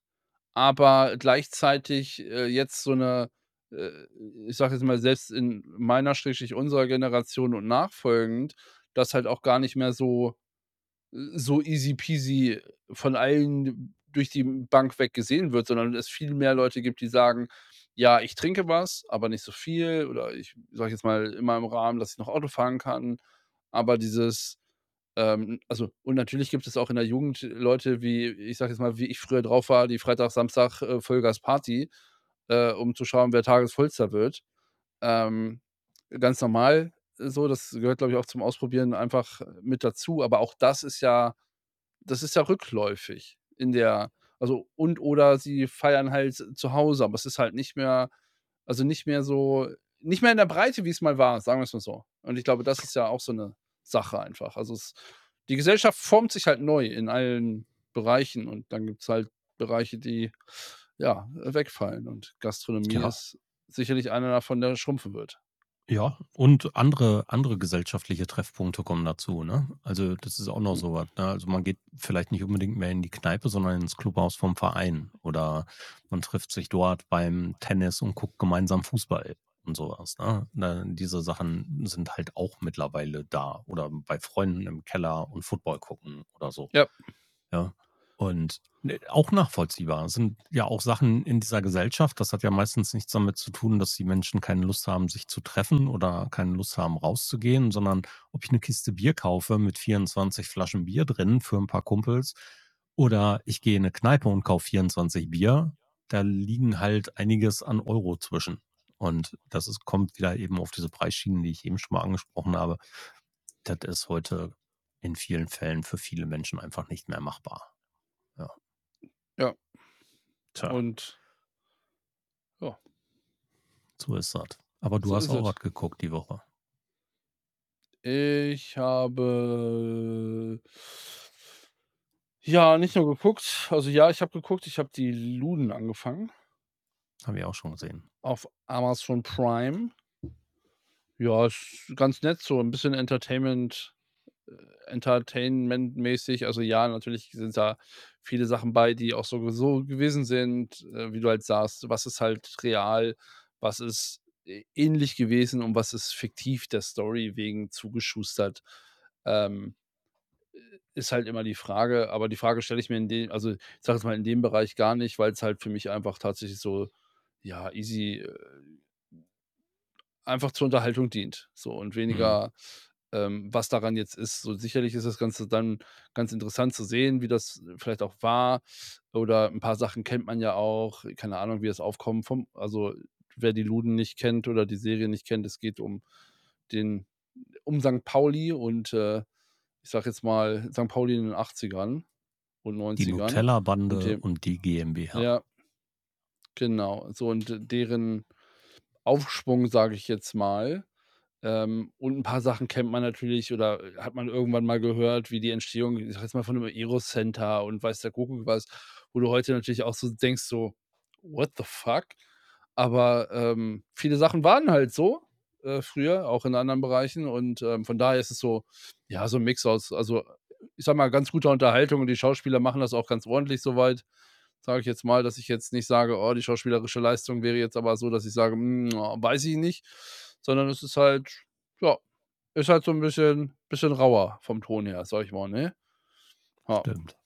aber gleichzeitig, äh, jetzt so 'ne äh, ich sage jetzt mal, selbst in meiner Schrägstrich unserer Generation und nachfolgend, das halt auch gar nicht mehr so so easy peasy von allen durch die Bank weg gesehen wird, sondern es viel mehr Leute gibt, die sagen: „Ja, ich trinke was, aber nicht so viel oder ich sage jetzt mal, in meinem Rahmen, dass ich noch Auto fahren kann.“ Aber dieses, ähm also und natürlich gibt es auch in der Jugend Leute wie ich sage jetzt mal, wie ich früher drauf war, die Freitag, Samstag, äh, Vollgas Party, äh, um zu schauen, wer Tagesvollster wird. Ähm, ganz normal so, das gehört, glaube ich, auch zum Ausprobieren einfach mit dazu, aber auch das ist ja das ist ja rückläufig in der also und oder sie feiern halt zu Hause, aber es ist halt nicht mehr also nicht mehr so nicht mehr in der Breite, wie's mal war, sagen wir's mal so. Und ich glaube, das ist ja auch so 'ne Sache einfach. Also es die Gesellschaft formt sich halt neu in allen Bereichen und dann gibt's halt Bereiche, die, ja, wegfallen und Gastronomie Ja. ist sicherlich einer davon, der schrumpfen wird. Ja, und andere andere gesellschaftliche Treffpunkte kommen dazu, ne? Also, das ist auch noch Hm. so was, ne? Also, man geht vielleicht nicht unbedingt mehr in die Kneipe, sondern ins Clubhaus vom Verein oder man trifft sich dort beim Tennis und guckt gemeinsam Fußball und so was, ne? Ne, diese Sachen sind halt auch mittlerweile da oder bei Freunden im Keller und Football gucken oder so. Ja. Ja, und, ne, auch nachvollziehbar. Sind ja auch Sachen in dieser Gesellschaft das hat ja meistens nichts damit zu tun, dass die Menschen keine Lust haben, sich zu treffen oder keine Lust haben, rauszugehen, sondern ob ich 'ne Kiste Bier kaufe mit 24 Flaschen Bier drin für 'n paar Kumpels oder ich gehe in 'ne Kneipe und kaufe 24 Bier, da liegen halt einiges an Euro zwischen. Und das ist kommt wieder eben auf diese Preisschienen, die ich eben schon mal angesprochen habe. Das ist heute in vielen Fällen für viele Menschen einfach nicht mehr machbar. Ja. Ja. Tja. Und ja. So ist das. Aber du So hast auch was geguckt die Woche. Ich habe ja, nicht nur geguckt also ja, ich habe geguckt, ich habe die Luden angefangen. Habe ich auch schon gesehen. Auf Amazon Prime. Ja, ist ganz nett, so 'n bisschen Entertainment Entertainment-mäßig. Also ja, natürlich sind da viele Sachen bei, die auch so so gewesen sind, äh, wie du halt sagst, was ist halt real, was ist ä ähnlich gewesen und was ist fiktiv der Story wegen zugeschustert. Ähm, äh, ist halt immer die Frage, aber die Frage stelle ich mir in de also, ich sage jetzt mal in dem Bereich gar nicht, weil's halt für mich einfach tatsächlich so, ja, easy, äh einfach zur Unterhaltung dient, so und Mhm. weniger, ähm, was daran jetzt ist. So sicherlich ist das Ganze dann ganz interessant zu sehen, wie das vielleicht auch war oder 'n paar Sachen kennt man ja auch. Keine Ahnung, wie das Aufkommen vom also, wer die Luden nicht kennt oder die Serie nicht kennt, es geht um den um Sankt Pauli und, äh, ich sage jetzt mal, Sankt Pauli in den 80ern und Die 90ern und Nutella-Bande dem und die GmbH. ja. Genau, so und deren Aufschwung, sage ich jetzt mal. Ähm, und 'n paar Sachen kennt man natürlich oder hat man irgendwann mal gehört, wie die Entstehung, ich sage jetzt mal, von 'nem Aero-Center und weiß der Kuckuck was, wo du heute natürlich auch so denkst so: „What the fuck?“ Aber, ähm, viele Sachen waren halt so, äh, früher, auch in anderen Bereichen und, ähm, von daher ist es so ja, so 'n Mix aus also, ich sage mal, ganz guter Unterhaltung und die Schauspieler machen das auch ganz ordentlich so weit, sage ich jetzt mal, dass ich jetzt nicht sage: „Oh, die schauspielerische Leistung wäre jetzt aber so, dass ich sage, hm, oh, weiß ich nicht.“ Sondern es ist halt ja, ist halt so 'n bisschen bisschen rauer vom Ton her, sage ich mal, ne? Ja. Stimmt.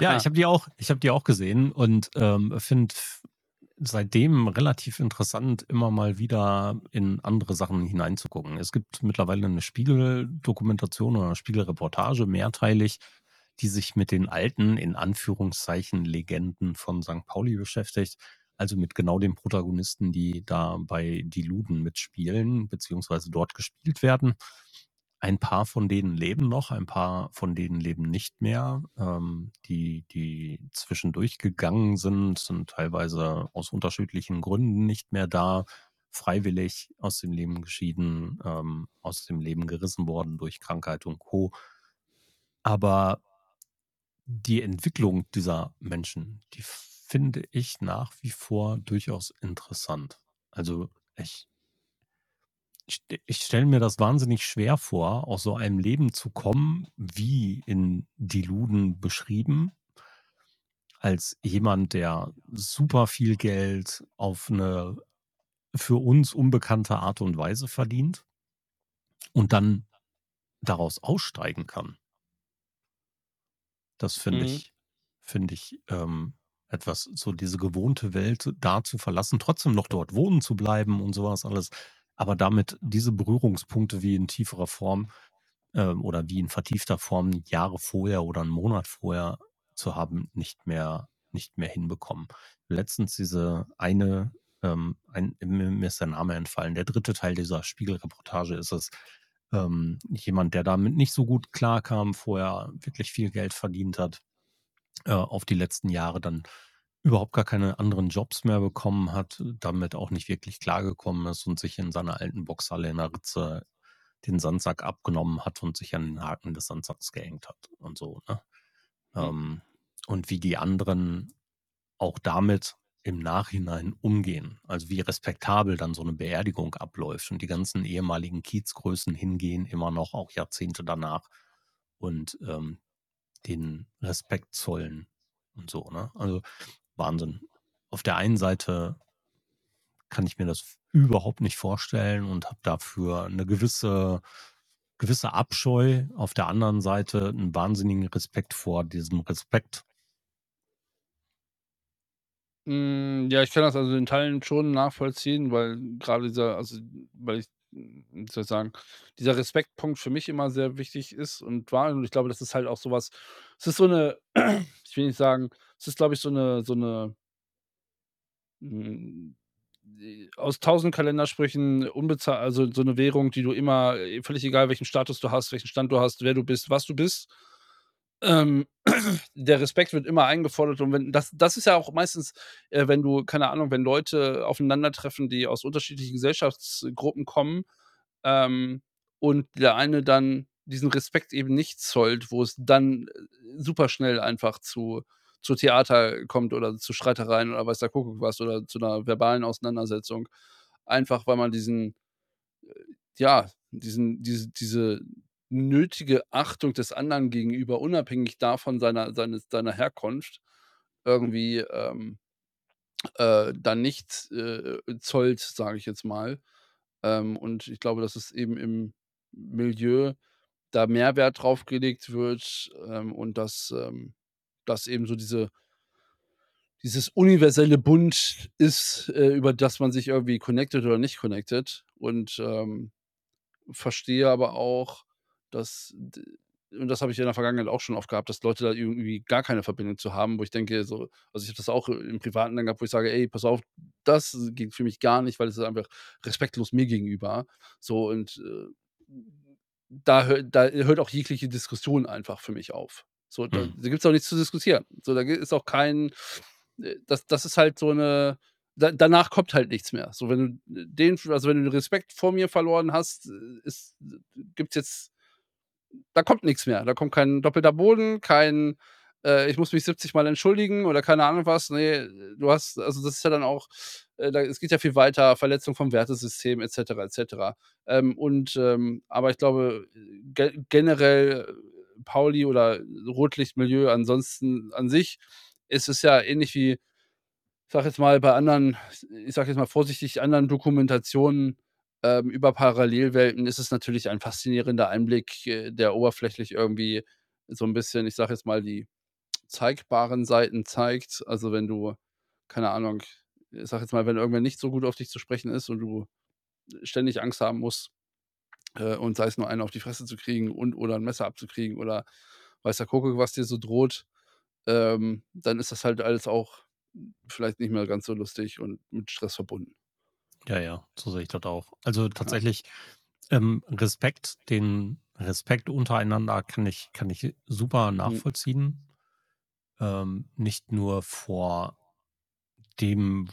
Ja, ich habe die auch ich habe die auch gesehen und, ähm, finde seitdem relativ interessant, immer mal wieder in andere Sachen hineinzugucken. Es gibt mittlerweile 'ne Spiegel-Dokumentation oder Spiegel-Reportage mehrteilig, die sich mit den alten, in Anführungszeichen, Legenden von Sankt Pauli beschäftigt. Also, mit genau den Protagonisten, die da bei die Luden mitspielen beziehungsweise dort gespielt werden. Ein paar von denen leben noch, ein paar von denen leben nicht mehr. Ähm, die die zwischendurch gegangen sind, sind teilweise aus unterschiedlichen Gründen nicht mehr da, freiwillig aus dem Leben geschieden, ähm, aus dem Leben gerissen worden durch Krankheit und Co. Aber die Entwicklung dieser Menschen, die finde ich nach wie vor durchaus interessant. Also, ich ich ich stelle mir das wahnsinnig schwer vor, aus so einem Leben zu kommen, wie in Die Luden beschrieben als jemand, der super viel Geld auf eine für uns unbekannte Art und Weise verdient und dann daraus aussteigen kann. Das finde Mhm. ich finde ich, ähm, etwas so diese gewohnte Welt da zu verlassen, trotzdem noch dort wohnen zu bleiben und so was alles, aber damit diese Berührungspunkte wie in tieferer Form, ähm, oder wie in vertiefter Form Jahre vorher oder 'n Monat vorher zu haben, nicht mehr nicht mehr hinbekommen. Letztens diese eine, ähm ein mir mir ist der Name entfallen. Der dritte Teil dieser Spiegel-Reportage ist es, ähm, jemand, der damit nicht so gut klarkam, vorher wirklich viel Geld verdient hat, äh, auf die letzten Jahre dann überhaupt gar keine anderen Jobs mehr bekommen hat, damit auch nicht wirklich klargekommen ist und sich in seiner alten Boxhalle in der Ritze den Sandsack abgenommen hat und sich an den Haken des Sandsacks gehängt hat und so, ne? Mhm. Ähm, und wie die anderen auch damit im Nachhinein umgehen. Also, wie respektabel dann so 'ne Beerdigung abläuft und die ganzen ehemaligen Kiezgrößen hingehen, immer noch, auch Jahrzehnte danach und, ähm, den Respekt zollen und so, ne? Also, Wahnsinn. Auf der einen Seite kann ich mir das überhaupt nicht vorstellen und habe dafür 'ne gewisse gewisse Abscheu, auf der anderen Seite 'n wahnsinnigen Respekt vor diesem Respekt. Hm, ja, ich kann das also in Teilen schon nachvollziehen, weil grade dieser also, weil ich wie soll ich sagen, dieser Respektpunkt für mich immer sehr wichtig ist und war und ich glaube, das ist halt auch so was es ist so 'ne ich will nicht sagen es ist, glaube ich, so 'ne so 'ne hm, äh, aus 1000 Kalendersprüchen unbezah also, so 'ne Währung, die du immer äh, völlig egal, welchen Status du hast, welchen Stand du hast, wer du bist, was du bist. Ähm, der Respekt wird immer eingefordert und wenn das das ist ja auch meistens, äh, wenn du keine Ahnung, wenn Leute aufeinandertreffen, die aus unterschiedlichen Gesellschaftsgruppen kommen, ähm, und der eine dann diesen Respekt eben nicht zollt, wo es dann, äh, super schnell einfach zu zu Theater kommt oder zu Streitereien oder weiß der Kuckuck was oder zu 'ner verbalen Auseinandersetzung. Einfach, weil man diesen äh, ja, diesen diese diese nötige Achtung des anderen gegenüber, unabhängig davon seiner seines seiner Herkunft irgendwie, ähm, äh, dann nicht, äh, zollt, sage ich jetzt mal. Ähm, und ich glaube, dass es eben im Milieu da mehr Wert drauf gelegt wird, ähm, und dass, ähm dass eben so diese dieses universelle Bund ist, äh, über das man sich irgendwie connected oder nicht connected und, ähm, verstehe aber auch, dass und das habe ich in der Vergangenheit auch schon oft gehabt, dass Leute da irgendwie gar keine Verbindung zu haben, wo ich denke so also, ich habe das auch im Privaten dann gehabt, wo ich sage: „Ey, pass auf, das geht für mich gar nicht, weil es ist einfach respektlos mir gegenüber.“ So und, äh, da hö da hört auch jegliche Diskussion einfach für mich auf. So, da Mhm. da gibt's auch nichts zu diskutieren. So, da ist auch kein äh, das das ist halt so 'ne da danach kommt halt nichts mehr. So, wenn du den also, wenn du den Respekt vor mir verloren hast, äh, ist gibt's jetzt da kommt nix mehr. Da kommt kein doppelter Boden, kein, äh, ich muss mich 70 Mal entschuldigen oder keine Ahnung was. Ne, du hast also, das ist ja dann auch äh, es geht ja viel weiter, Verletzung vom Wertesystem et cetera, et cetera. Ähm, und, ähm aber ich glaube, ge generell Pauli oder Rotlichtmilieu ansonsten an sich ist es ja ähnlich wie, sage jetzt mal, bei anderen ich sage jetzt mal vorsichtig, anderen Dokumentationen, ähm, über Parallelwelten ist es natürlich ein faszinierender Einblick, äh, der oberflächlich irgendwie so 'n bisschen, ich sage jetzt mal, die zeigbaren Seiten zeigt. Also, wenn du, keine Ahnung, ich sage jetzt mal, wenn irgendwer nicht so gut auf dich zu sprechen ist und du ständig Angst haben musst, äh, und sei es nur einen auf die Fresse zu kriegen und oder 'n Messer abzukriegen oder weiß der Kuckuck, was dir so droht, ähm, dann ist das halt alles auch vielleicht nicht mehr ganz so lustig und mit Stress verbunden. Ja, ja, so sehe ich das auch. Also, tatsächlich, ähm, Respekt den Respekt untereinander kann ich kann ich super Mhm. nachvollziehen. Ähm, nicht nur vor dem,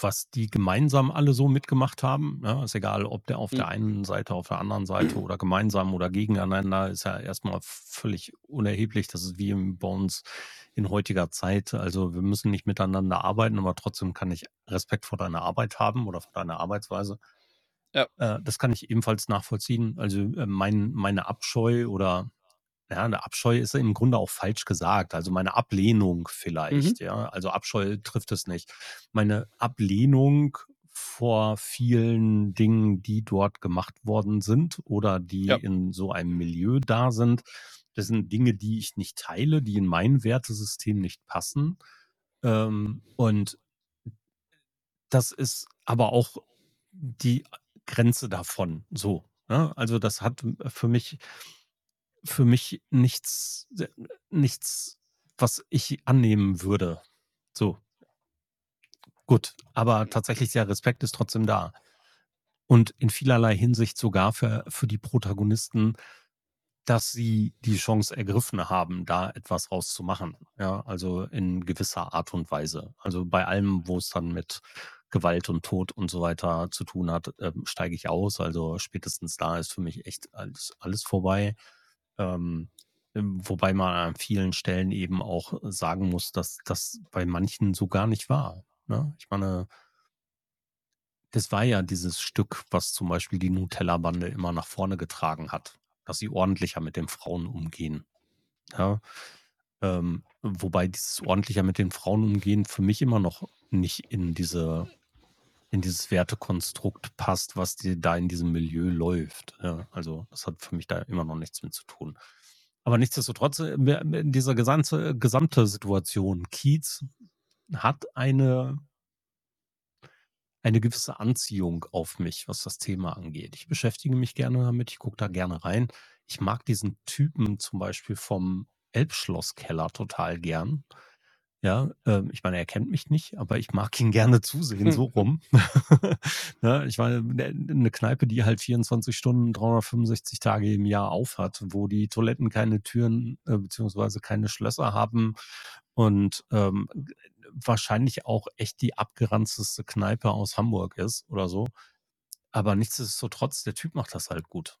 was die gemeinsam alle so mitgemacht haben, ne? Ist egal, ob der auf Mhm. der einen Seite, auf der anderen Seite oder gemeinsam oder gegeneinander, ist ja erst mal völlig unerheblich. Das ist wie bei uns in heutiger Zeit. Also, wir müssen nicht miteinander arbeiten, aber trotzdem kann ich Respekt vor deiner Arbeit haben oder vor deiner Arbeitsweise. Ja. Äh, das kann ich ebenfalls nachvollziehen. Also, äh, mein meine Abscheu oder ja, 'ne Abscheu ist im Grunde auch falsch gesagt. Also, meine Ablehnung Mhm. vielleicht, ja. Also, Abscheu trifft es nicht. Meine Ablehnung vor vielen Dingen, die dort gemacht worden sind oder die Ja. in so einem Milieu da sind. Das sind Dinge, die ich nicht teile, die in mein Wertesystem nicht passen. Ähm, und das ist aber auch die Grenze davon so, ne? Also, das hat für mich für mich nichts se nichts, was ich annehmen würde, so. Gut, aber tatsächlich der Respekt ist trotzdem da. Und in vielerlei Hinsicht sogar für für die Protagonisten, dass sie die Chance ergriffen haben, da etwas raus zu machen, ja, also in gewisser Art und Weise. Also, bei allem, wo es dann mit Gewalt und Tod und so weiter zu tun hat, ähm, steige ich aus. Also, spätestens da ist für mich echt alles alles vorbei. Ähm, ähm, wobei man an vielen Stellen eben auch sagen muss, dass das bei manchen so gar nicht war, ne? Ich meine das war ja dieses Stück, was zum Beispiel die Nutella-Bande immer nach vorne getragen hat, dass sie ordentlicher mit den Frauen umgehen, ja? Ähm, wobei dieses ordentlicher mit den Frauen umgehen für mich immer noch nicht in diese in dieses Wertekonstrukt passt, was die da in diesem Milieu läuft, ja? Also, das hat für mich da immer noch nichts mit zu tun. Aber nichtsdestotrotz, äh, mir mir diese gesamte gesamte Situation Kiez hat eine eine gewisse Anziehung auf mich, was das Thema angeht. Ich beschäftige mich gerne damit, ich gucke da gerne rein. Ich mag diesen Typen zum Beispiel vom Elbschlosskeller total gern. Ja, ähm, ich meine, er kennt mich nicht, aber ich mag ihn gerne zusehen, so rum. Ne, ich meine, 'ne 'ne Kneipe, die halt 24 Stunden, 365 Tage im Jahr aufhat, wo die Toiletten keine Türen, äh, beziehungsweise keine Schlösser haben und, ähm, wahrscheinlich auch echt die abgeranzteste Kneipe aus Hamburg ist oder so. Aber nichtsdestotrotz, der Typ macht das halt gut.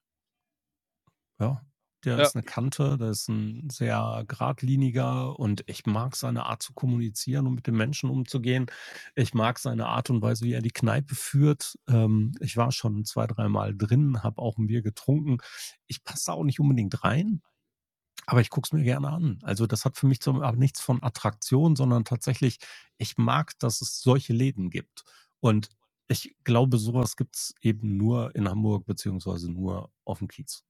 Ja, der Ja. ist 'ne Kante, der ist 'n sehr geradliniger und ich mag seine Art zu kommunizieren und mit den Menschen umzugehen. Ich mag seine Art und Weise, wie er die Kneipe führt. Ähm, ich war schon 2, dreimal drin, habe auch 'n Bier getrunken. Ich passe da auch nicht unbedingt rein, aber ich gucke es mir gerne an. Also, das hat für mich so aber nichts von Attraktion, sondern tatsächlich, ich mag, dass es solche Läden gibt. Und ich glaube, so was gibt's eben nur in Hamburg beziehungsweise nur aufm Kiez.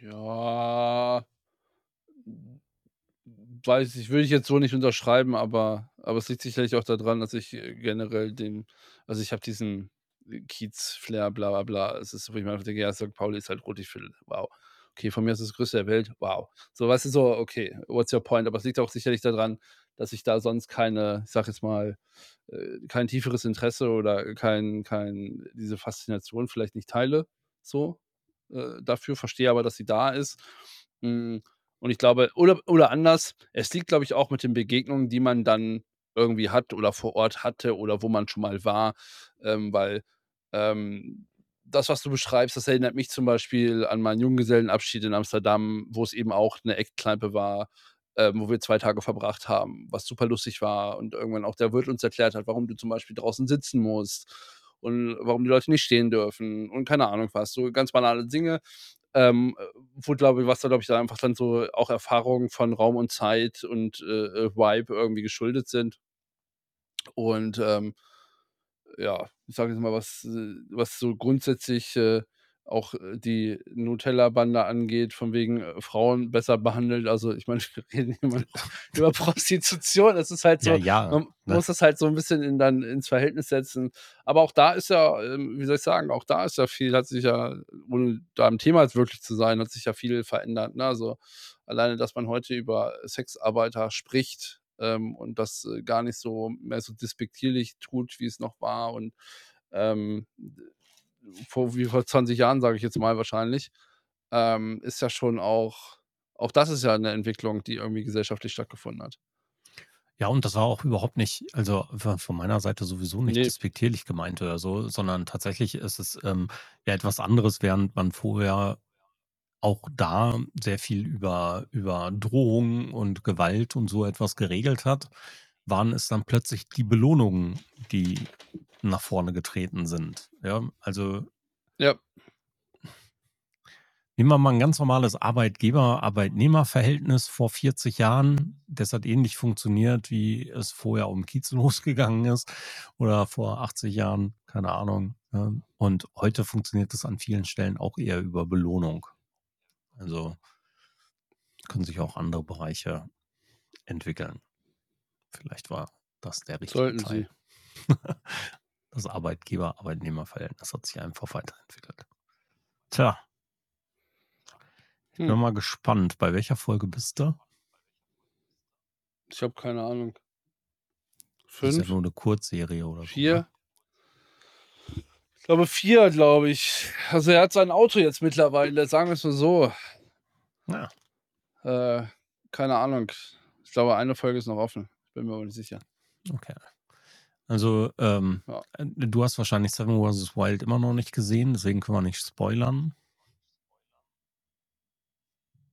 Ja. Weiß ich würde ich jetzt so nicht unterschreiben, aber aber es liegt sicherlich auch da dran, dass ich, äh, generell den also, ich habe diesen Kiez-Flair, bla bla bla. Es ist, wo ich mir einfach denke: „Ja, St. Pauli ist halt Rotlichtviertel. Wow. Okay, von mir aus das Größte der Welt. Wow.“ So, weißt du, so, okay, what's your point? Aber es liegt auch sicherlich da dran, dass ich da sonst keine, ich sage jetzt mal, äh, kein tieferes Interesse oder kein kein diese Faszination vielleicht nicht teile so, äh, dafür, verstehe aber, dass sie da ist. Hm, und ich glaube oder oder anders, es liegt, glaube ich, auch mit den Begegnungen, die man dann irgendwie hat oder vor Ort hatte oder wo man schon mal war, ähm, weil, ähm, das, was du beschreibst, das erinnert mich zum Beispiel an meinen Junggesellenabschied in Amsterdam, wo es eben auch 'ne Eckkneipe war, ähm, wo wir 2 Tage verbracht haben, was super lustig war und irgendwann auch der Wirt uns erklärt hat, warum du zum Beispiel draußen sitzen musst und warum die Leute nicht stehen dürfen und keine Ahnung was, so ganz banale Dinge, ähm, äh, wo glaube ich was da, glaube ich, da einfach dann so auch Erfahrungen von Raum und Zeit und, äh, äh, Vibe irgendwie geschuldet sind. Und, ähm, ja, ich sage jetzt mal, was äh, was so grundsätzlich, äh, auch, äh, die Nutella-Bande angeht, von wegen, äh, Frauen besser behandelt. Also, ich meine, wir reden immer über Prostitution. Es ist halt Ja, so ja, man ne? muss das halt so 'n bisschen in dann ins Verhältnis setzen. Aber auch da ist ja, ähm, wie soll ich sagen, auch da ist ja viel hat sich ja, ohne da im Thema jetzt wirklich zu sein, hat sich ja viel verändert, ne? Also, alleine, dass man heute über Sexarbeiter spricht, ähm, und das, äh, gar nicht so mehr so despektierlich tut, wie es noch war und, ähm, vor wie vor 20 Jahren, sage ich jetzt mal wahrscheinlich, ähm, ist ja schon auch auch das ist ja 'ne Entwicklung, die irgendwie gesellschaftlich stattgefunden hat. Ja, und das war auch überhaupt nicht also, von meiner Seite sowieso nicht Ne. despektierlich gemeint oder so, sondern tatsächlich ist es, ähm, ja etwas anderes, während man vorher auch da sehr viel über über Drohungen und Gewalt und so etwas geregelt hat, waren es dann plötzlich die Belohnungen, die nach vorne getreten sind. Ja, also Ja. nehmen wir mal 'n ganz normales Arbeitgeber-Arbeitnehmer-Verhältnis vor 40 Jahren. Das hat ähnlich funktioniert, wie es vorher um Kiez losgegangen ist oder vor 80 Jahren, keine Ahnung? Und heute funktioniert das an vielen Stellen auch eher über Belohnung. Also können sich auch andere Bereiche entwickeln. Vielleicht war das der richtige Sollten sie. Teil. Das Arbeitgeber-Arbeitnehmer-Verhältnis hat sich einfach weiterentwickelt. Tja. Ich bin Hm. mal gespannt. Bei welcher Folge bist du? Ich habe keine Ahnung. Das ist ja 5? nur 'ne Kurzserie oder so, 4? ne? Ich glaube 4, glaube ich. Also, er hat sein Auto jetzt mittlerweile, sagen wir's mal so. Ja. Äh, keine Ahnung. Ich glaube, eine Folge ist noch offen. Bin mir aber nicht sicher. Okay. Also, ähm, Ja. äh, du hast wahrscheinlich Seven vs. Wild immer noch nicht gesehen, deswegen können wir nicht spoilern.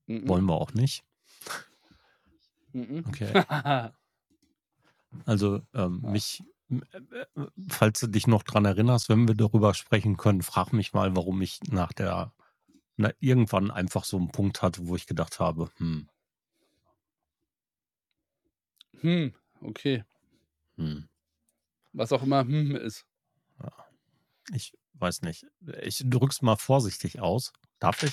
Mhm. Wollen wir auch nicht. Mhm. Okay. Also, ähm, Ja. mich äh, äh, falls du dich noch dran erinnerst, wenn wir darüber sprechen können, frag mich mal, warum ich nach der na, irgendwann einfach so 'n Punkt hatte, wo ich gedacht habe: „Hm.“ Hm, okay. Hm. Was auch immer hm ist. Ja. Ich weiß nicht. Ich drücke es mal vorsichtig aus. Darf ich?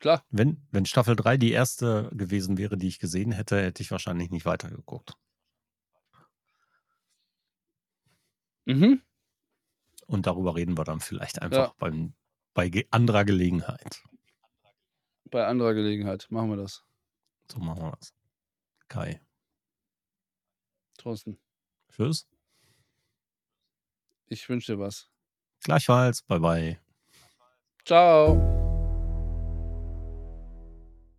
Klar. Wenn wenn Staffel 3 die 1. gewesen wäre, die ich gesehen hätte, hätte ich wahrscheinlich nicht weitergeguckt. Mhm. Und darüber reden wir dann vielleicht einfach Ja. beim bei ge anderer Gelegenheit. Bei anderer Gelegenheit machen wir das. So machen wir das. Kai. Thorsten. Tschüss. Ich wünsche dir was. Gleichfalls. Bye, bye. Tschau.